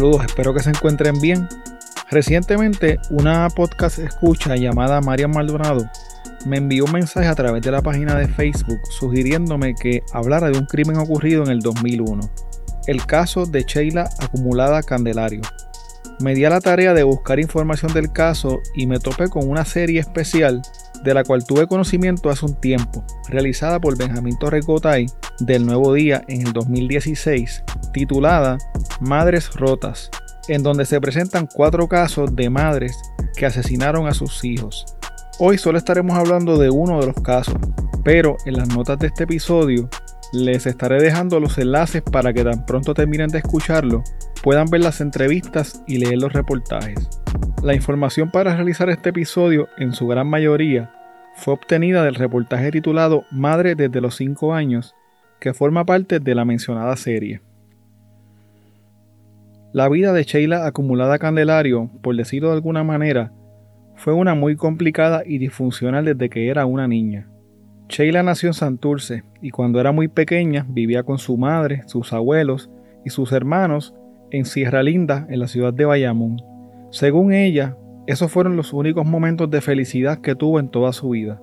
Saludos, espero que se encuentren bien. Recientemente, una podcast escucha llamada Marian Maldonado me envió un mensaje a través de la página de Facebook sugiriéndome que hablara de un crimen ocurrido en el 2001, el caso de Sheila Acumulada Candelario. Me di a la tarea de buscar información del caso y me topé con una serie especial de la cual tuve conocimiento hace un tiempo, realizada por Benjamín Torrecotay del Nuevo Día en el 2016, titulada Madres Rotas, en donde se presentan cuatro casos de madres que asesinaron a sus hijos. Hoy solo estaremos hablando de uno de los casos, pero en las notas de este episodio les estaré dejando los enlaces para que tan pronto terminen de escucharlo puedan ver las entrevistas y leer los reportajes. La información para realizar este episodio, en su gran mayoría, fue obtenida del reportaje titulado Madre desde los 5 años, que forma parte de la mencionada serie. La vida de Sheila acumulada Candelario, por decirlo de alguna manera, fue una muy complicada y disfuncional desde que era una niña. Sheila nació en Santurce y cuando era muy pequeña vivía con su madre, sus abuelos y sus hermanos en Sierra Linda, en la ciudad de Bayamón. Según ella, esos fueron los únicos momentos de felicidad que tuvo en toda su vida.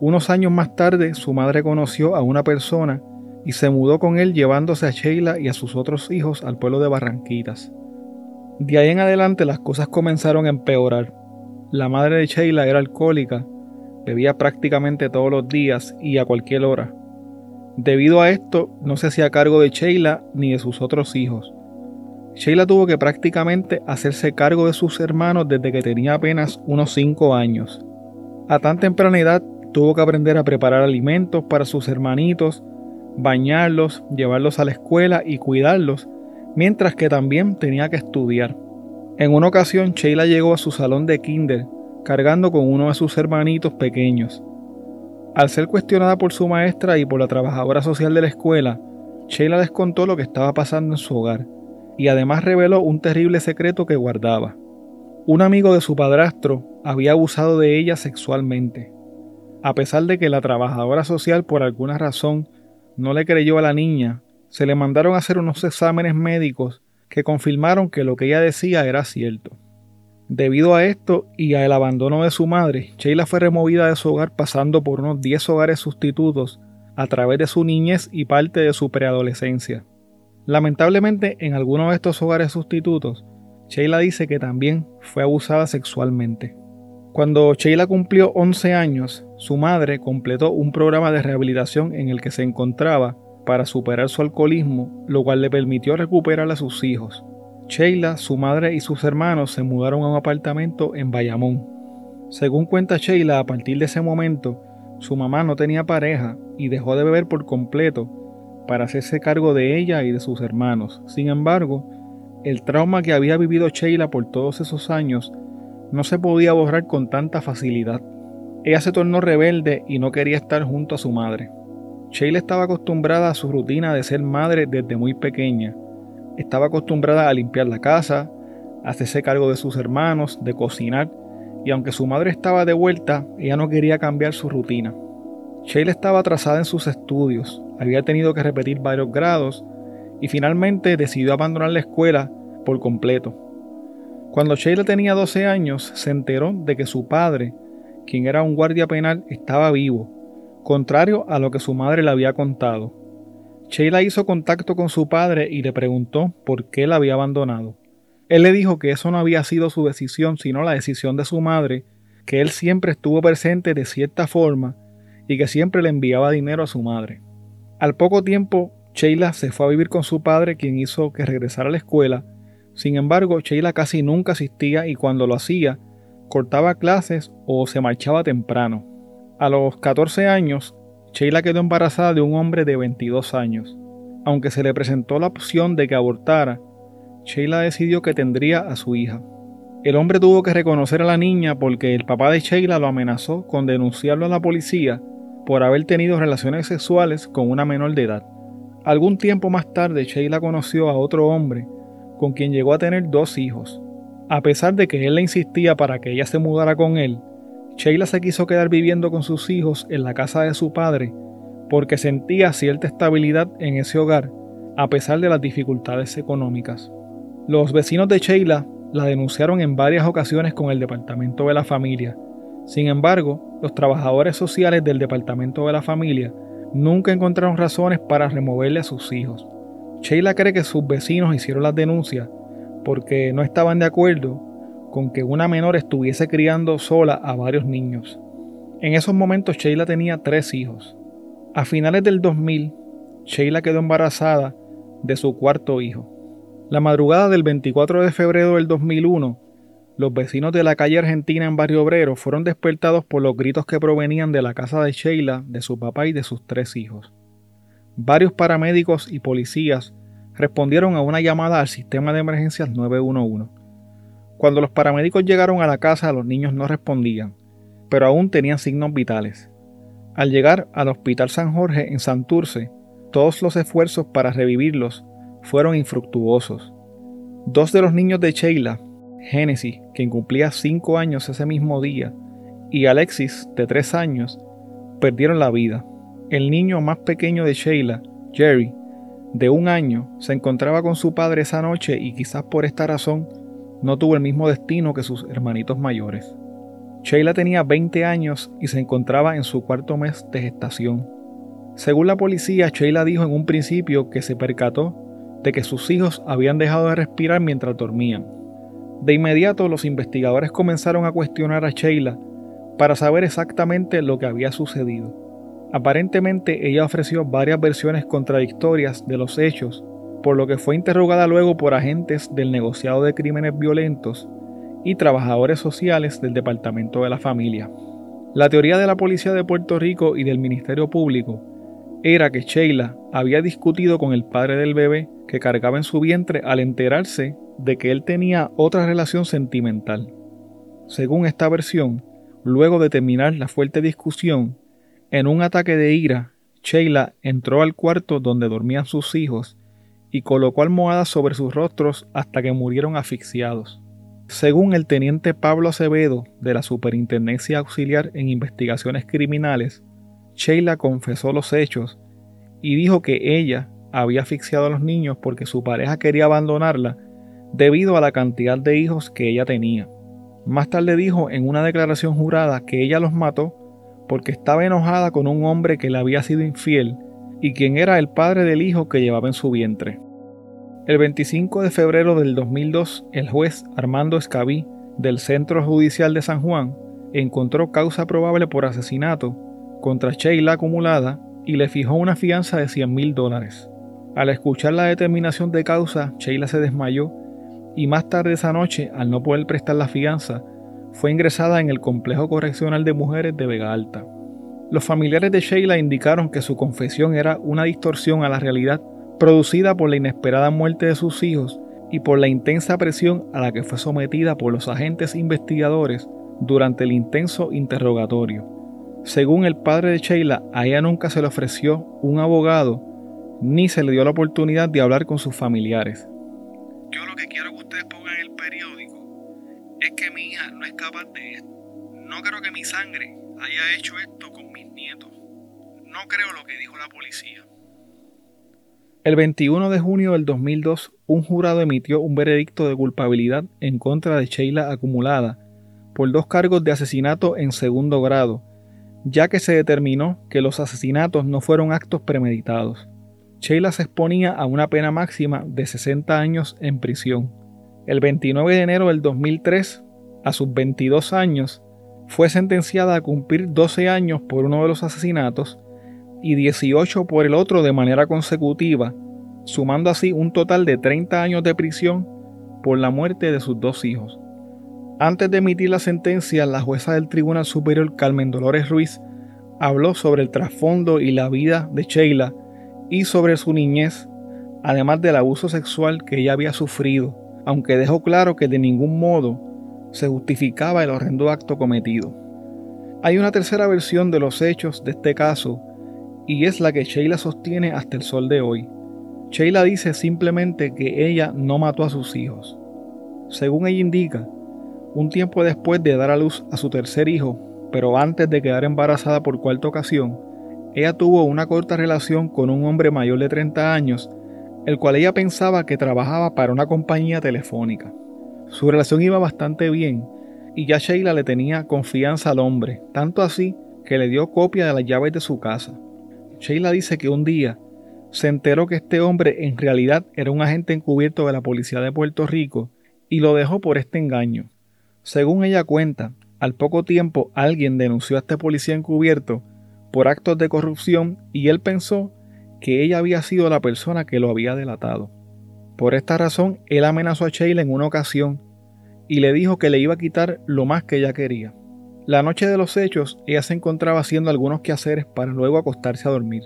Unos años más tarde, su madre conoció a una persona y se mudó con él llevándose a Sheila y a sus otros hijos al pueblo de Barranquitas. De ahí en adelante las cosas comenzaron a empeorar. La madre de Sheila era alcohólica, bebía prácticamente todos los días y a cualquier hora. Debido a esto, no se hacía cargo de Sheila ni de sus otros hijos. Sheila tuvo que prácticamente hacerse cargo de sus hermanos desde que tenía apenas unos 5 años. A tan temprana edad tuvo que aprender a preparar alimentos para sus hermanitos, bañarlos, llevarlos a la escuela y cuidarlos, mientras que también tenía que estudiar. En una ocasión Sheila llegó a su salón de kinder cargando con uno de sus hermanitos pequeños. Al ser cuestionada por su maestra y por la trabajadora social de la escuela, Sheila les contó lo que estaba pasando en su hogar y además reveló un terrible secreto que guardaba. Un amigo de su padrastro había abusado de ella sexualmente. A pesar de que la trabajadora social por alguna razón no le creyó a la niña, se le mandaron a hacer unos exámenes médicos que confirmaron que lo que ella decía era cierto. Debido a esto y al abandono de su madre, Sheila fue removida de su hogar pasando por unos 10 hogares sustitutos a través de su niñez y parte de su preadolescencia. Lamentablemente, en algunos de estos hogares sustitutos, Sheila dice que también fue abusada sexualmente. Cuando Sheila cumplió 11 años, su madre completó un programa de rehabilitación en el que se encontraba para superar su alcoholismo, lo cual le permitió recuperar a sus hijos. Sheila, su madre y sus hermanos se mudaron a un apartamento en Bayamón. Según cuenta Sheila, a partir de ese momento, su mamá no tenía pareja y dejó de beber por completo para hacerse cargo de ella y de sus hermanos. Sin embargo, el trauma que había vivido Sheila por todos esos años no se podía borrar con tanta facilidad. Ella se tornó rebelde y no quería estar junto a su madre. Sheila estaba acostumbrada a su rutina de ser madre desde muy pequeña. Estaba acostumbrada a limpiar la casa, a hacerse cargo de sus hermanos, de cocinar, y aunque su madre estaba de vuelta, ella no quería cambiar su rutina. Sheila estaba atrasada en sus estudios, había tenido que repetir varios grados y finalmente decidió abandonar la escuela por completo. Cuando Sheila tenía 12 años, se enteró de que su padre, quien era un guardia penal, estaba vivo, contrario a lo que su madre le había contado. Sheila hizo contacto con su padre y le preguntó por qué la había abandonado. Él le dijo que eso no había sido su decisión, sino la decisión de su madre, que él siempre estuvo presente de cierta forma y que siempre le enviaba dinero a su madre. Al poco tiempo, Sheila se fue a vivir con su padre, quien hizo que regresara a la escuela. Sin embargo, Sheila casi nunca asistía y cuando lo hacía, cortaba clases o se marchaba temprano. A los 14 años, Sheila quedó embarazada de un hombre de 22 años. Aunque se le presentó la opción de que abortara, Sheila decidió que tendría a su hija. El hombre tuvo que reconocer a la niña porque el papá de Sheila lo amenazó con denunciarlo a la policía por haber tenido relaciones sexuales con una menor de edad. Algún tiempo más tarde, Sheila conoció a otro hombre con quien llegó a tener dos hijos. A pesar de que él le insistía para que ella se mudara con él, Sheila se quiso quedar viviendo con sus hijos en la casa de su padre porque sentía cierta estabilidad en ese hogar a pesar de las dificultades económicas. Los vecinos de Sheila la denunciaron en varias ocasiones con el Departamento de la Familia. Sin embargo, los trabajadores sociales del Departamento de la Familia nunca encontraron razones para removerle a sus hijos. Sheila cree que sus vecinos hicieron las denuncias porque no estaban de acuerdo con que una menor estuviese criando sola a varios niños. En esos momentos Sheila tenía tres hijos. A finales del 2000, Sheila quedó embarazada de su cuarto hijo. La madrugada del 24 de febrero del 2001, los vecinos de la calle Argentina en Barrio Obrero fueron despertados por los gritos que provenían de la casa de Sheila, de su papá y de sus tres hijos. Varios paramédicos y policías respondieron a una llamada al sistema de emergencias 911. Cuando los paramédicos llegaron a la casa, los niños no respondían, pero aún tenían signos vitales. Al llegar al Hospital San Jorge en Santurce, todos los esfuerzos para revivirlos fueron infructuosos. Dos de los niños de Sheila, Génesis, quien cumplía cinco años ese mismo día, y Alexis, de tres años, perdieron la vida. El niño más pequeño de Sheila, Jerry, de un año, se encontraba con su padre esa noche y quizás por esta razón no tuvo el mismo destino que sus hermanitos mayores. Sheila tenía 20 años y se encontraba en su cuarto mes de gestación. Según la policía, Sheila dijo en un principio que se percató de que sus hijos habían dejado de respirar mientras dormían. De inmediato los investigadores comenzaron a cuestionar a Sheila para saber exactamente lo que había sucedido. Aparentemente ella ofreció varias versiones contradictorias de los hechos por lo que fue interrogada luego por agentes del negociado de crímenes violentos y trabajadores sociales del Departamento de la Familia. La teoría de la Policía de Puerto Rico y del Ministerio Público era que Sheila había discutido con el padre del bebé que cargaba en su vientre al enterarse de que él tenía otra relación sentimental. Según esta versión, luego de terminar la fuerte discusión, en un ataque de ira, Sheila entró al cuarto donde dormían sus hijos y colocó almohadas sobre sus rostros hasta que murieron asfixiados. Según el teniente Pablo Acevedo de la Superintendencia Auxiliar en Investigaciones Criminales, Sheila confesó los hechos y dijo que ella había asfixiado a los niños porque su pareja quería abandonarla debido a la cantidad de hijos que ella tenía. Más tarde dijo en una declaración jurada que ella los mató porque estaba enojada con un hombre que le había sido infiel y quien era el padre del hijo que llevaba en su vientre. El 25 de febrero del 2002, el juez Armando Escabí del Centro Judicial de San Juan encontró causa probable por asesinato contra Sheila acumulada y le fijó una fianza de 100 mil dólares. Al escuchar la determinación de causa, Sheila se desmayó y más tarde esa noche, al no poder prestar la fianza, fue ingresada en el Complejo Correccional de Mujeres de Vega Alta. Los familiares de Sheila indicaron que su confesión era una distorsión a la realidad producida por la inesperada muerte de sus hijos y por la intensa presión a la que fue sometida por los agentes investigadores durante el intenso interrogatorio. Según el padre de Sheila, a ella nunca se le ofreció un abogado ni se le dio la oportunidad de hablar con sus familiares. Yo lo que quiero que ustedes pongan en el periódico es que mi hija no es capaz de esto. No creo que mi sangre haya hecho esto con mis nietos. No creo lo que dijo la policía. El 21 de junio del 2002, un jurado emitió un veredicto de culpabilidad en contra de Sheila acumulada por dos cargos de asesinato en segundo grado, ya que se determinó que los asesinatos no fueron actos premeditados. Sheila se exponía a una pena máxima de 60 años en prisión. El 29 de enero del 2003, a sus 22 años, fue sentenciada a cumplir 12 años por uno de los asesinatos y 18 por el otro de manera consecutiva, sumando así un total de 30 años de prisión por la muerte de sus dos hijos. Antes de emitir la sentencia, la jueza del Tribunal Superior Carmen Dolores Ruiz habló sobre el trasfondo y la vida de Sheila y sobre su niñez, además del abuso sexual que ella había sufrido, aunque dejó claro que de ningún modo se justificaba el horrendo acto cometido. Hay una tercera versión de los hechos de este caso y es la que Sheila sostiene hasta el sol de hoy. Sheila dice simplemente que ella no mató a sus hijos. Según ella indica, un tiempo después de dar a luz a su tercer hijo, pero antes de quedar embarazada por cuarta ocasión, ella tuvo una corta relación con un hombre mayor de 30 años el cual ella pensaba que trabajaba para una compañía telefónica. Su relación iba bastante bien y ya Sheila le tenía confianza al hombre, tanto así que le dio copia de las llaves de su casa. Sheila dice que un día se enteró que este hombre en realidad era un agente encubierto de la policía de Puerto Rico y lo dejó por este engaño. Según ella cuenta, al poco tiempo alguien denunció a este policía encubierto por actos de corrupción y él pensó que ella había sido la persona que lo había delatado. Por esta razón, él amenazó a Sheila en una ocasión y le dijo que le iba a quitar lo más que ella quería. La noche de los hechos, ella se encontraba haciendo algunos quehaceres para luego acostarse a dormir.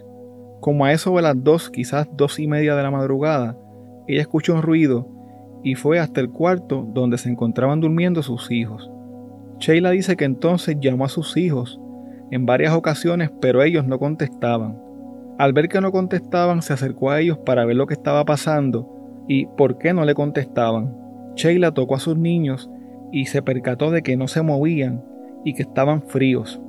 Como a eso de las dos, quizás dos y media de la madrugada, ella escuchó un ruido y fue hasta el cuarto donde se encontraban durmiendo sus hijos. Sheila dice que entonces llamó a sus hijos en varias ocasiones, pero ellos no contestaban. Al ver que no contestaban, se acercó a ellos para ver lo que estaba pasando y por qué no le contestaban. Sheila tocó a sus niños y se percató de que no se movían y que estaban fríos.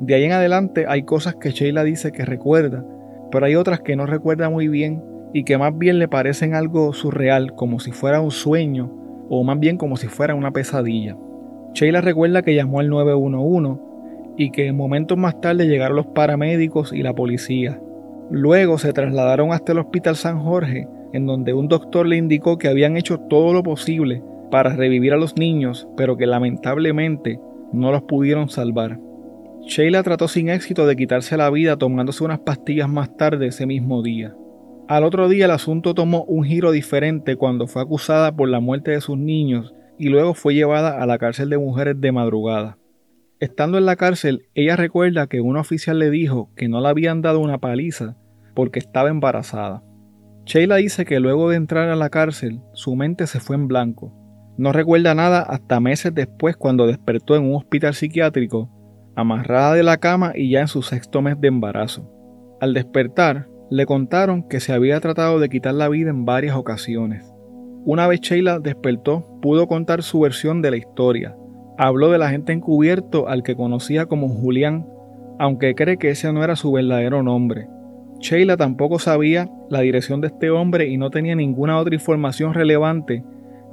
De ahí en adelante hay cosas que Sheila dice que recuerda, pero hay otras que no recuerda muy bien y que más bien le parecen algo surreal, como si fuera un sueño o más bien como si fuera una pesadilla. Sheila recuerda que llamó al 911 y que momentos más tarde llegaron los paramédicos y la policía. Luego se trasladaron hasta el Hospital San Jorge, en donde un doctor le indicó que habían hecho todo lo posible para revivir a los niños, pero que lamentablemente no los pudieron salvar. Sheila trató sin éxito de quitarse la vida tomándose unas pastillas más tarde ese mismo día. Al otro día el asunto tomó un giro diferente cuando fue acusada por la muerte de sus niños y luego fue llevada a la cárcel de mujeres de madrugada. Estando en la cárcel, ella recuerda que un oficial le dijo que no le habían dado una paliza porque estaba embarazada. Sheila dice que luego de entrar a la cárcel, su mente se fue en blanco. No recuerda nada hasta meses después cuando despertó en un hospital psiquiátrico, amarrada de la cama y ya en su sexto mes de embarazo. Al despertar, le contaron que se había tratado de quitar la vida en varias ocasiones. Una vez Sheila despertó, pudo contar su versión de la historia. Habló del agente encubierto al que conocía como Julián, aunque cree que ese no era su verdadero nombre. Sheila tampoco sabía la dirección de este hombre y no tenía ninguna otra información relevante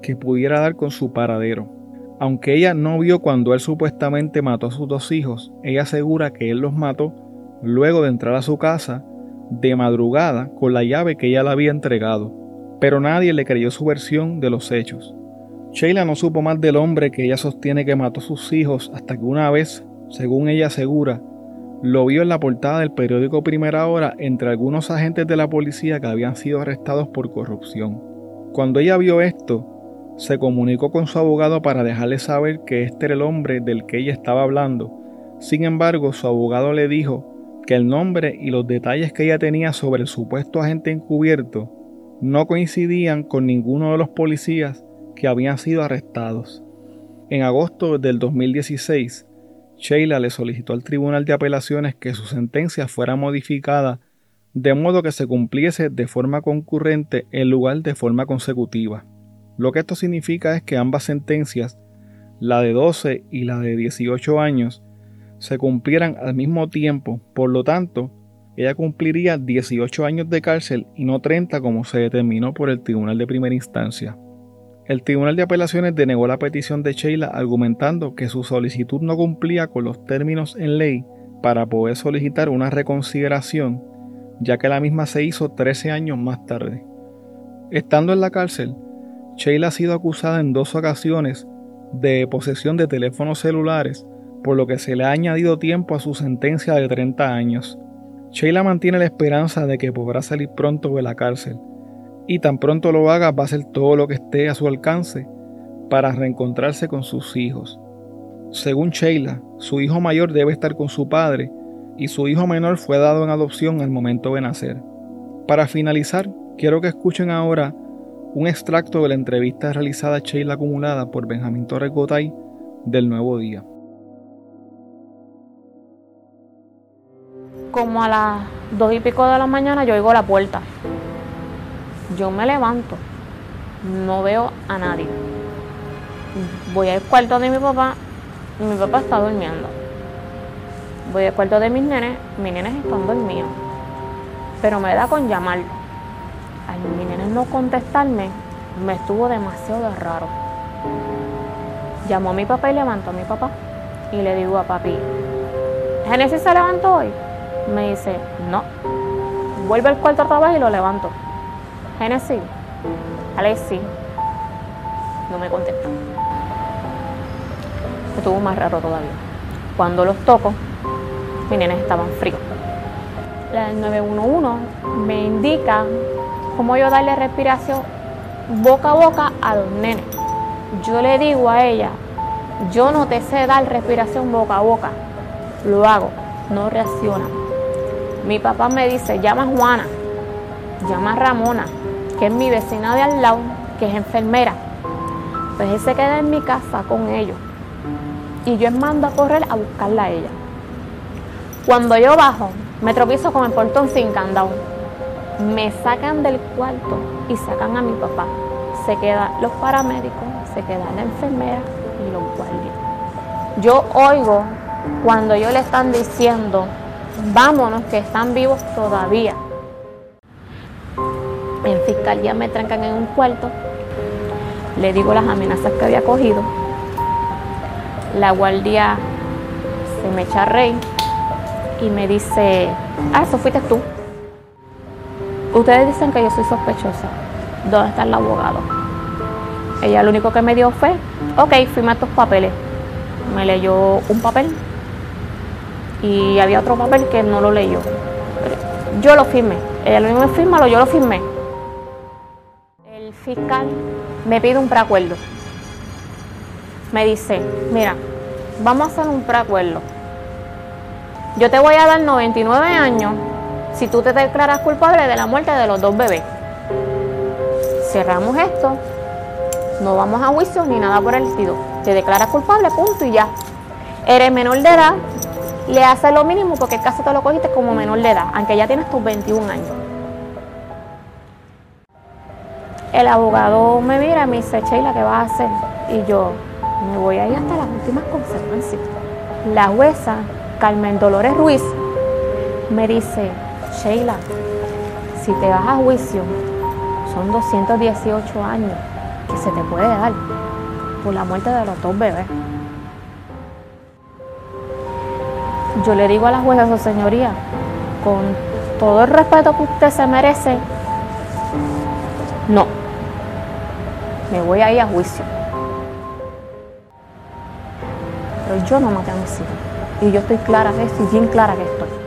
que pudiera dar con su paradero. Aunque ella no vio cuando él supuestamente mató a sus dos hijos, ella asegura que él los mató luego de entrar a su casa de madrugada con la llave que ella le había entregado, pero nadie le creyó su versión de los hechos. Sheila no supo más del hombre que ella sostiene que mató a sus hijos hasta que una vez, según ella asegura, lo vio en la portada del periódico Primera Hora entre algunos agentes de la policía que habían sido arrestados por corrupción. Cuando ella vio esto, se comunicó con su abogado para dejarle saber que este era el hombre del que ella estaba hablando. Sin embargo, su abogado le dijo que el nombre y los detalles que ella tenía sobre el supuesto agente encubierto no coincidían con ninguno de los policías que habían sido arrestados. En agosto del 2016, Sheila le solicitó al Tribunal de Apelaciones que su sentencia fuera modificada de modo que se cumpliese de forma concurrente en lugar de forma consecutiva. Lo que esto significa es que ambas sentencias, la de 12 y la de 18 años, se cumplieran al mismo tiempo, por lo tanto, ella cumpliría 18 años de cárcel y no 30 como se determinó por el Tribunal de Primera Instancia. El Tribunal de Apelaciones denegó la petición de Sheila argumentando que su solicitud no cumplía con los términos en ley para poder solicitar una reconsideración, ya que la misma se hizo 13 años más tarde. Estando en la cárcel, Sheila ha sido acusada en dos ocasiones de posesión de teléfonos celulares, por lo que se le ha añadido tiempo a su sentencia de 30 años. Sheila mantiene la esperanza de que podrá salir pronto de la cárcel, y tan pronto lo haga va a hacer todo lo que esté a su alcance para reencontrarse con sus hijos. Según Sheila, su hijo mayor debe estar con su padre y su hijo menor fue dado en adopción al momento de nacer. Para finalizar, quiero que escuchen ahora un extracto de la entrevista realizada a Sheila acumulada por Benjamín Torres Gotay del Nuevo Día. Como a las dos y pico de la mañana yo oigo la puerta yo me levanto, no veo a nadie. Voy al cuarto de mi papá y mi papá está durmiendo. Voy al cuarto de mis nenes, mis nenes están dormidos. Pero me da con llamarlo. al mi nene no contestarme, me estuvo demasiado raro. Llamó a mi papá y levantó a mi papá. Y le digo a papi, ¿Genesis se levantó hoy? Me dice, no. Vuelve al cuarto otra vez y lo levanto. Genesis, Alexi, no me contesta. Estuvo más raro todavía. Cuando los toco, mis nenes estaban fríos. La del 911 me indica cómo yo darle respiración boca a boca a los nenes. Yo le digo a ella, yo no te sé dar respiración boca a boca. Lo hago, no reacciona. Mi papá me dice, llama a Juana, llama a Ramona, que es mi vecina de al lado, que es enfermera. Pues él se queda en mi casa con ellos. Y yo mando a correr a buscarla a ella. Cuando yo bajo, me tropiezo con el portón sin candado. Me sacan del cuarto y sacan a mi papá. Se quedan los paramédicos, se queda la enfermera y los guardias. Yo oigo cuando ellos le están diciendo, vámonos, que están vivos todavía. En fiscalía me trancan en un cuarto, le digo las amenazas que había cogido. La guardia se me echa rey y me dice, ah, eso fuiste tú. Ustedes dicen que yo soy sospechosa. ¿Dónde está el abogado? Ella lo único que me dio fue, ok, firma tus papeles. Me leyó un papel y había otro papel que no lo leyó. Yo lo firmé. Ella lo que firma, yo lo firmé. El fiscal me pide un preacuerdo. Me dice, mira, vamos a hacer un preacuerdo yo te voy a dar 99 años si tú te declaras culpable de la muerte de los dos bebés. Cerramos esto, no vamos a juicio ni nada por el estilo. Te declaras culpable, punto y ya. Eres menor de edad, le haces lo mínimo porque el caso te lo cogiste como menor de edad, aunque ya tienes tus 21 años. El abogado me mira y me dice, Sheila, ¿qué vas a hacer? Y yo, me voy a ir hasta las últimas consecuencias. La jueza Carmen Dolores Ruiz me dice, Sheila, si te vas a juicio, son 218 años que se te puede dar por la muerte de los dos bebés. Yo le digo a la jueza, su señoría, con todo el respeto que usted se merece, no, me voy a ir a juicio. Pero yo no maté a mis hijos. Y yo estoy clara de eso y bien clara que estoy.